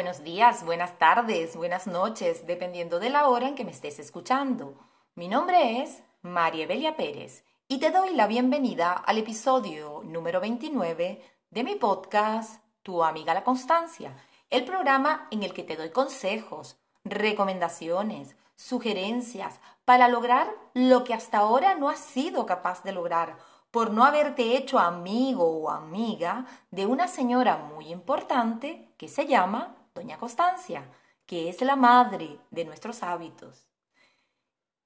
Buenos días, buenas tardes, buenas noches, dependiendo de la hora en que me estés escuchando. Mi nombre es María Evelia Pérez y te doy la bienvenida al episodio número 29 de mi podcast Tu amiga la constancia, el programa en el que te doy consejos, recomendaciones, sugerencias para lograr lo que hasta ahora no has sido capaz de lograr por no haberte hecho amigo o amiga de una señora muy importante que se llama Doña Constancia, que es la madre de nuestros hábitos.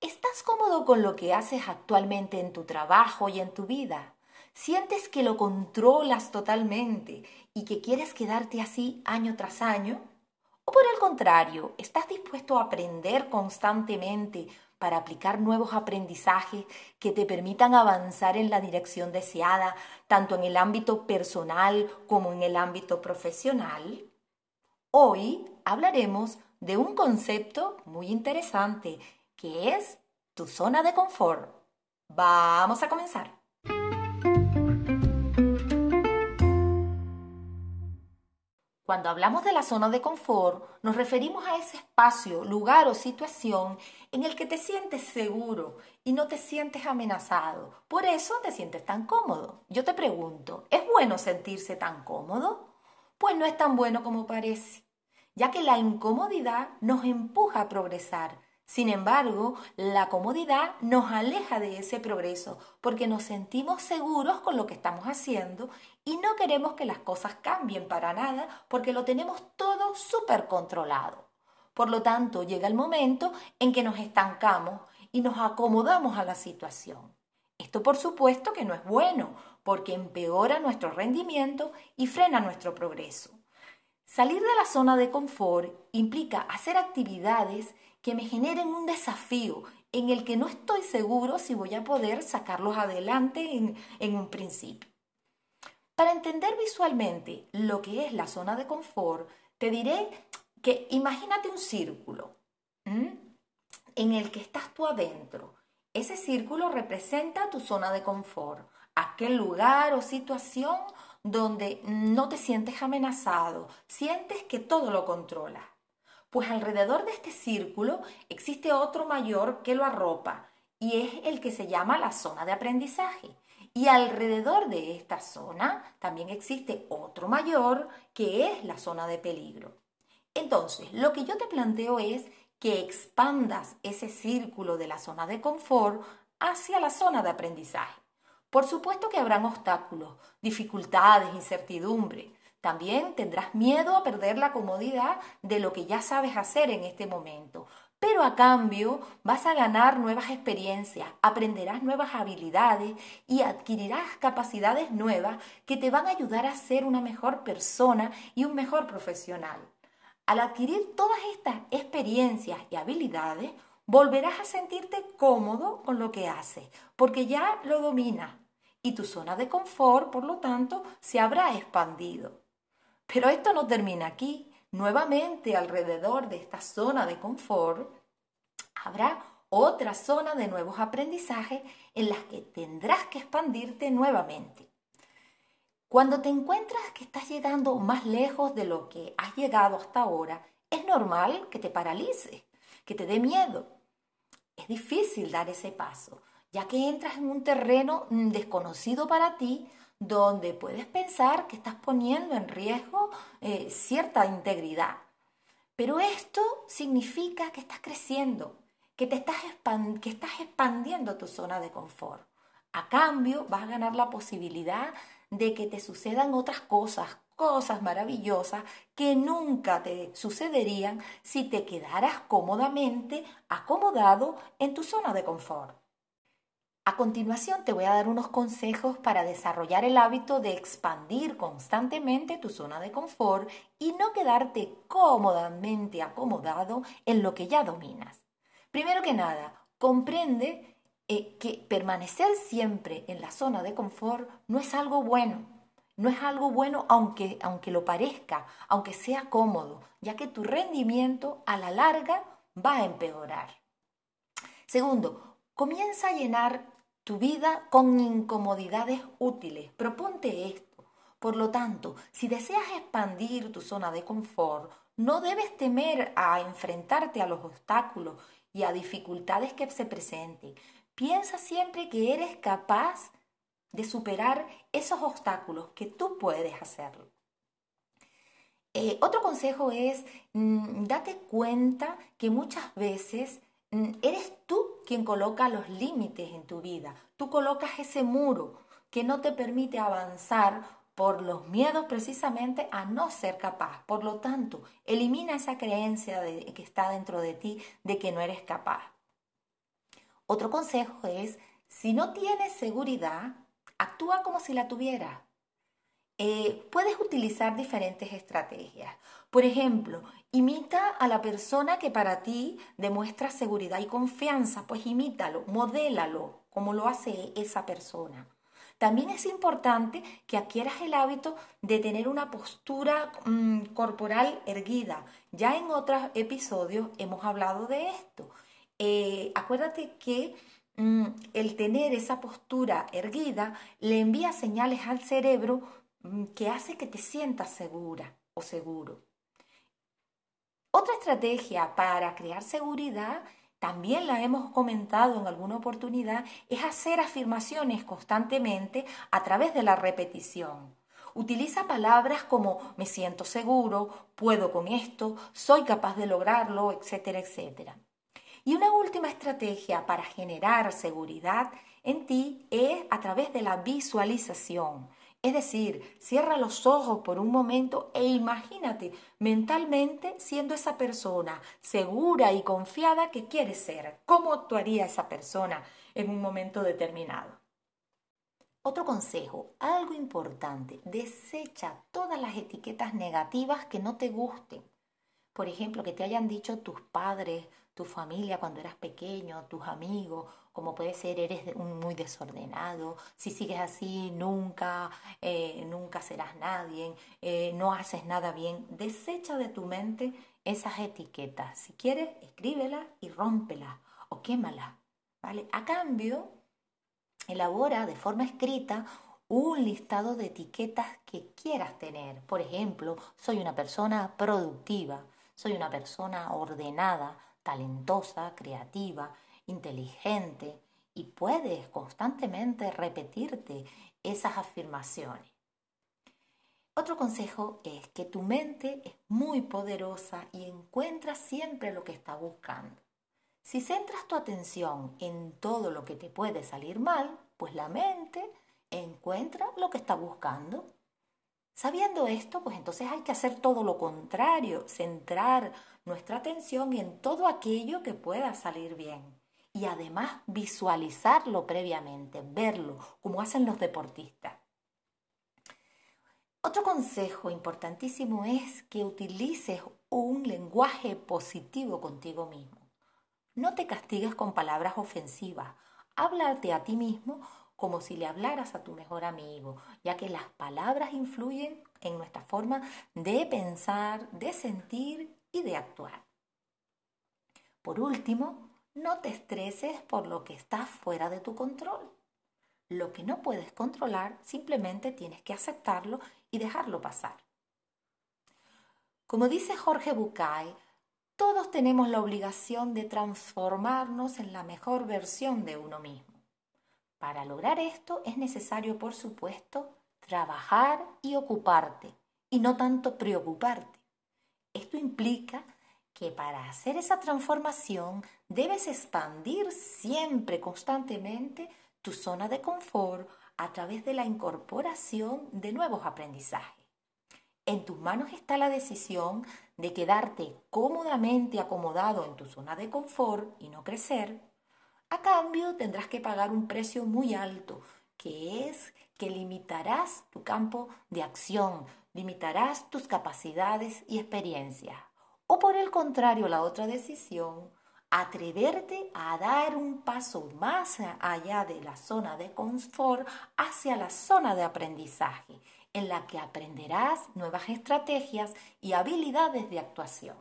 ¿Estás cómodo con lo que haces actualmente en tu trabajo y en tu vida? ¿Sientes que lo controlas totalmente y que quieres quedarte así año tras año? ¿O por el contrario, estás dispuesto a aprender constantemente para aplicar nuevos aprendizajes que te permitan avanzar en la dirección deseada, tanto en el ámbito personal como en el ámbito profesional? Hoy hablaremos de un concepto muy interesante que es tu zona de confort. Vamos a comenzar. Cuando hablamos de la zona de confort, nos referimos a ese espacio, lugar o situación en el que te sientes seguro y no te sientes amenazado. Por eso te sientes tan cómodo. Yo te pregunto, ¿es bueno sentirse tan cómodo? Pues no es tan bueno como parece, ya que la incomodidad nos empuja a progresar sin embargo, la comodidad nos aleja de ese progreso porque nos sentimos seguros con lo que estamos haciendo y no queremos que las cosas cambien para nada porque lo tenemos todo súper controlado. Por lo tanto, llega el momento en que nos estancamos y nos acomodamos a la situación. Esto por supuesto que no es bueno porque empeora nuestro rendimiento y frena nuestro progreso. Salir de la zona de confort implica hacer actividades que me generen un desafío en el que no estoy seguro si voy a poder sacarlos adelante en, un principio. Para entender visualmente lo que es la zona de confort, te diré que imagínate un círculo en el que estás tú adentro. Ese círculo representa tu zona de confort, aquel lugar o situación donde no te sientes amenazado, sientes que todo lo controla. Pues alrededor de este círculo existe otro mayor que lo arropa y es el que se llama la zona de aprendizaje. Y alrededor de esta zona también existe otro mayor que es la zona de peligro. Entonces, lo que yo te planteo es que expandas ese círculo de la zona de confort hacia la zona de aprendizaje. Por supuesto que habrán obstáculos, dificultades, incertidumbre, también tendrás miedo a perder la comodidad de lo que ya sabes hacer en este momento. Pero a cambio vas a ganar nuevas experiencias, aprenderás nuevas habilidades y adquirirás capacidades nuevas que te van a ayudar a ser una mejor persona y un mejor profesional. Al adquirir todas estas experiencias y habilidades, volverás a sentirte cómodo con lo que haces, porque ya lo dominas y tu zona de confort, por lo tanto, se habrá expandido. Pero esto no termina aquí. Nuevamente alrededor de esta zona de confort habrá otra zona de nuevos aprendizajes en las que tendrás que expandirte nuevamente. Cuando te encuentras que estás llegando más lejos de lo que has llegado hasta ahora, es normal que te paralice, que te dé miedo. Es difícil dar ese paso, ya que entras en un terreno desconocido para ti, donde puedes pensar que estás poniendo en riesgo eh, cierta integridad. Pero esto significa que estás creciendo, que, te estás que estás expandiendo tu zona de confort. A cambio, vas a ganar la posibilidad de que te sucedan otras cosas, cosas maravillosas que nunca te sucederían si te quedaras cómodamente acomodado en tu zona de confort. A continuación te voy a dar unos consejos para desarrollar el hábito de expandir constantemente tu zona de confort y no quedarte cómodamente acomodado en lo que ya dominas. Primero que nada, comprende eh, que permanecer siempre en la zona de confort no es algo bueno. No es algo bueno aunque, aunque lo parezca, aunque sea cómodo, ya que tu rendimiento a la larga va a empeorar. Segundo, comienza a llenar tu vida con incomodidades útiles. Proponte esto. Por lo tanto, si deseas expandir tu zona de confort, no debes temer a enfrentarte a los obstáculos y a dificultades que se presenten. Piensa siempre que eres capaz de superar esos obstáculos, que tú puedes hacerlo. Eh, otro consejo es, mm, date cuenta que muchas veces eres tú quien coloca los límites en tu vida. Tú colocas ese muro que no te permite avanzar por los miedos precisamente a no ser capaz. Por lo tanto, elimina esa creencia de, que está dentro de ti de que no eres capaz. Otro consejo es, si no tienes seguridad, actúa como si la tuvieras. Eh, puedes utilizar diferentes estrategias. Por ejemplo, imita a la persona que para ti demuestra seguridad y confianza, pues imítalo, modélalo como lo hace esa persona. También es importante que adquieras el hábito de tener una postura mm, corporal erguida. Ya en otros episodios hemos hablado de esto. Eh, acuérdate que mm, el tener esa postura erguida le envía señales al cerebro que hace que te sientas segura o seguro. Otra estrategia para crear seguridad también la hemos comentado en alguna oportunidad, es hacer afirmaciones constantemente a través de la repetición. Utiliza palabras como me siento seguro, puedo con esto, soy capaz de lograrlo, etcétera, etcétera. Y una última estrategia para generar seguridad en ti es a través de la visualización. Es decir, cierra los ojos por un momento e imagínate mentalmente siendo esa persona segura y confiada que quieres ser. ¿Cómo actuaría esa persona en un momento determinado? Otro consejo, algo importante, desecha todas las etiquetas negativas que no te gusten. Por ejemplo, que te hayan dicho tus padres, tu familia cuando eras pequeño, tus amigos, como puede ser eres muy desordenado, si sigues así nunca, eh, nunca serás nadie, eh, no haces nada bien. Desecha de tu mente esas etiquetas. Si quieres, escríbelas y rómpelas o quémalas. ¿vale? A cambio, elabora de forma escrita un listado de etiquetas que quieras tener. Por ejemplo, soy una persona productiva, soy una persona ordenada, talentosa, creativa, inteligente y puedes constantemente repetirte esas afirmaciones. Otro consejo es que tu mente es muy poderosa y encuentra siempre lo que está buscando. Si centras tu atención en todo lo que te puede salir mal, pues la mente encuentra lo que está buscando. Sabiendo esto, pues entonces hay que hacer todo lo contrario, centrar nuestra atención en todo aquello que pueda salir bien y además visualizarlo previamente, verlo, como hacen los deportistas. Otro consejo importantísimo es que utilices un lenguaje positivo contigo mismo. No te castigues con palabras ofensivas. Háblate a ti mismo como si le hablaras a tu mejor amigo, ya que las palabras influyen en nuestra forma de pensar, de sentir y de actuar. Por último, no te estreses por lo que está fuera de tu control. Lo que no puedes controlar, simplemente tienes que aceptarlo y dejarlo pasar. Como dice Jorge Bucay, todos tenemos la obligación de transformarnos en la mejor versión de uno mismo. Para lograr esto es necesario, por supuesto, trabajar y ocuparte, y no tanto preocuparte. Esto implica que para hacer esa transformación debes expandir siempre, constantemente, tu zona de confort a través de la incorporación de nuevos aprendizajes. En tus manos está la decisión de quedarte cómodamente acomodado en tu zona de confort y no crecer a cambio tendrás que pagar un precio muy alto, que es que limitarás tu campo de acción, limitarás tus capacidades y experiencias. O por el contrario, la otra decisión, atreverte a dar un paso más allá de la zona de confort hacia la zona de aprendizaje, en la que aprenderás nuevas estrategias y habilidades de actuación.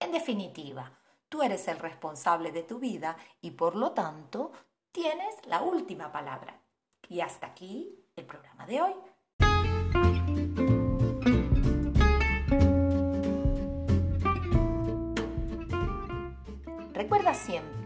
En definitiva, Tú eres el responsable de tu vida y por lo tanto tienes la última palabra. Y hasta aquí el programa de hoy. Recuerda siempre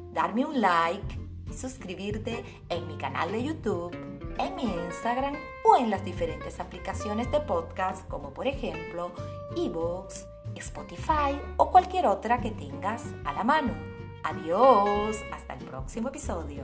darme un like y suscribirte en mi canal de YouTube, en mi Instagram o en las diferentes aplicaciones de podcast como por ejemplo eBooks, Spotify o cualquier otra que tengas a la mano. Adiós, hasta el próximo episodio.